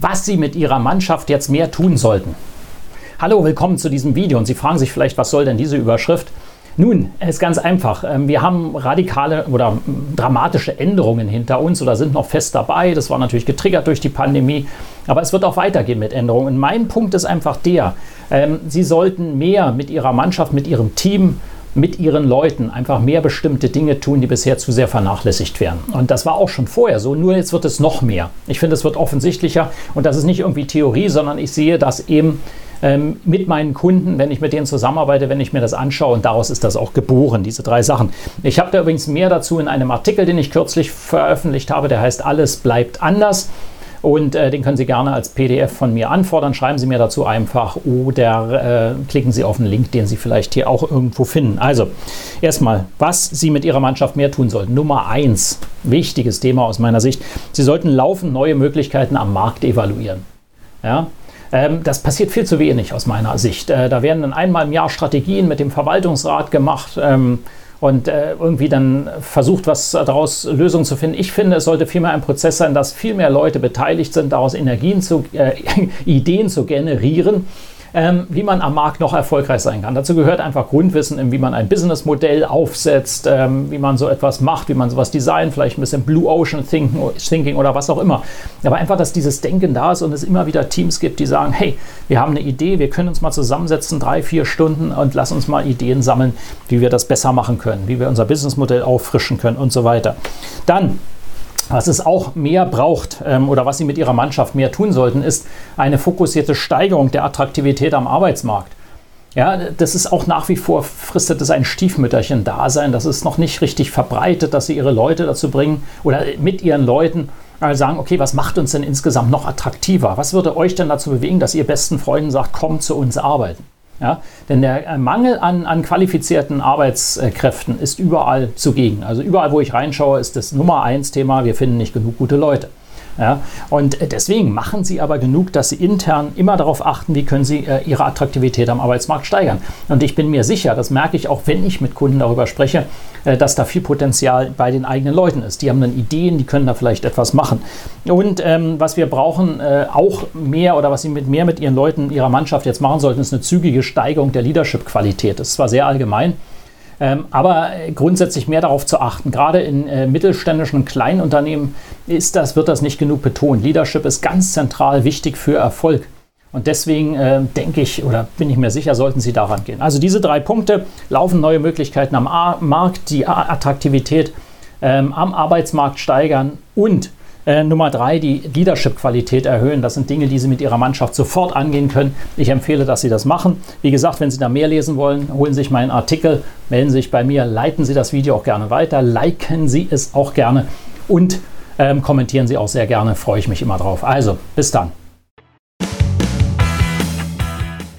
Was Sie mit Ihrer Mannschaft jetzt mehr tun sollten. Hallo, willkommen zu diesem Video und Sie fragen sich vielleicht, was soll denn diese Überschrift? Nun, es ist ganz einfach. Ähm, wir haben radikale oder dramatische Änderungen hinter uns oder sind noch fest dabei. Das war natürlich getriggert durch die Pandemie. Aber es wird auch weitergehen mit Änderungen. Und mein Punkt ist einfach der, ähm, Sie sollten mehr mit Ihrer Mannschaft, mit Ihrem Team mit ihren Leuten einfach mehr bestimmte Dinge tun, die bisher zu sehr vernachlässigt werden. Und das war auch schon vorher so, nur jetzt wird es noch mehr. Ich finde, es wird offensichtlicher und das ist nicht irgendwie Theorie, sondern ich sehe das eben ähm, mit meinen Kunden, wenn ich mit denen zusammenarbeite, wenn ich mir das anschaue und daraus ist das auch geboren, diese drei Sachen. Ich habe da übrigens mehr dazu in einem Artikel, den ich kürzlich veröffentlicht habe, der heißt Alles bleibt anders. Und äh, den können Sie gerne als PDF von mir anfordern. Schreiben Sie mir dazu einfach oder äh, klicken Sie auf einen Link, den Sie vielleicht hier auch irgendwo finden. Also, erstmal, was Sie mit Ihrer Mannschaft mehr tun sollten. Nummer eins, wichtiges Thema aus meiner Sicht. Sie sollten laufend neue Möglichkeiten am Markt evaluieren. Ja, ähm, das passiert viel zu wenig aus meiner Sicht. Äh, da werden dann einmal im Jahr Strategien mit dem Verwaltungsrat gemacht. Und äh, irgendwie dann versucht, was daraus Lösungen zu finden. Ich finde, es sollte vielmehr ein Prozess sein, dass viel mehr Leute beteiligt sind, daraus Energien zu, äh, Ideen zu generieren ähm, wie man am Markt noch erfolgreich sein kann. Dazu gehört einfach Grundwissen, wie man ein Businessmodell aufsetzt, ähm, wie man so etwas macht, wie man sowas designt, vielleicht ein bisschen Blue Ocean Thinking oder was auch immer. Aber einfach, dass dieses Denken da ist und es immer wieder Teams gibt, die sagen, hey, wir haben eine Idee, wir können uns mal zusammensetzen, drei, vier Stunden und lass uns mal Ideen sammeln, wie wir das besser machen können, wie wir unser Businessmodell auffrischen können und so weiter. Dann was es auch mehr braucht ähm, oder was Sie mit Ihrer Mannschaft mehr tun sollten, ist eine fokussierte Steigerung der Attraktivität am Arbeitsmarkt. Ja, das ist auch nach wie vor, fristet es ein Stiefmütterchen-Dasein. Das ist noch nicht richtig verbreitet, dass Sie Ihre Leute dazu bringen oder mit Ihren Leuten sagen, okay, was macht uns denn insgesamt noch attraktiver? Was würde euch denn dazu bewegen, dass ihr besten Freunden sagt, komm zu uns arbeiten? Ja, denn der äh, Mangel an, an qualifizierten Arbeitskräften ist überall zugegen. Also überall, wo ich reinschaue, ist das Nummer eins Thema, wir finden nicht genug gute Leute. Ja, und deswegen machen sie aber genug, dass sie intern immer darauf achten, wie können sie äh, ihre Attraktivität am Arbeitsmarkt steigern. Und ich bin mir sicher, das merke ich auch, wenn ich mit Kunden darüber spreche, äh, dass da viel Potenzial bei den eigenen Leuten ist. Die haben dann Ideen, die können da vielleicht etwas machen. Und ähm, was wir brauchen, äh, auch mehr oder was sie mit mehr mit ihren Leuten, ihrer Mannschaft jetzt machen sollten, ist eine zügige Steigerung der Leadership-Qualität. Das ist zwar sehr allgemein, ähm, aber grundsätzlich mehr darauf zu achten. Gerade in äh, mittelständischen und kleinen Unternehmen ist das, wird das nicht genug betont. Leadership ist ganz zentral wichtig für Erfolg. Und deswegen äh, denke ich oder bin ich mir sicher, sollten Sie daran gehen. Also diese drei Punkte laufen neue Möglichkeiten am A Markt, die Attraktivität ähm, am Arbeitsmarkt steigern und äh, Nummer drei, die Leadership-Qualität erhöhen. Das sind Dinge, die Sie mit Ihrer Mannschaft sofort angehen können. Ich empfehle, dass Sie das machen. Wie gesagt, wenn Sie da mehr lesen wollen, holen Sie sich meinen Artikel, melden Sie sich bei mir, leiten Sie das Video auch gerne weiter, liken Sie es auch gerne und ähm, kommentieren Sie auch sehr gerne. Freue ich mich immer drauf. Also, bis dann.